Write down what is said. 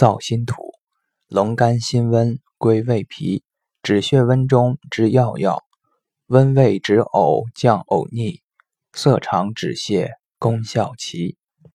燥心土，龙肝辛温归胃脾，止血温中之要药，温胃止呕降呕逆，色肠止泻功效齐。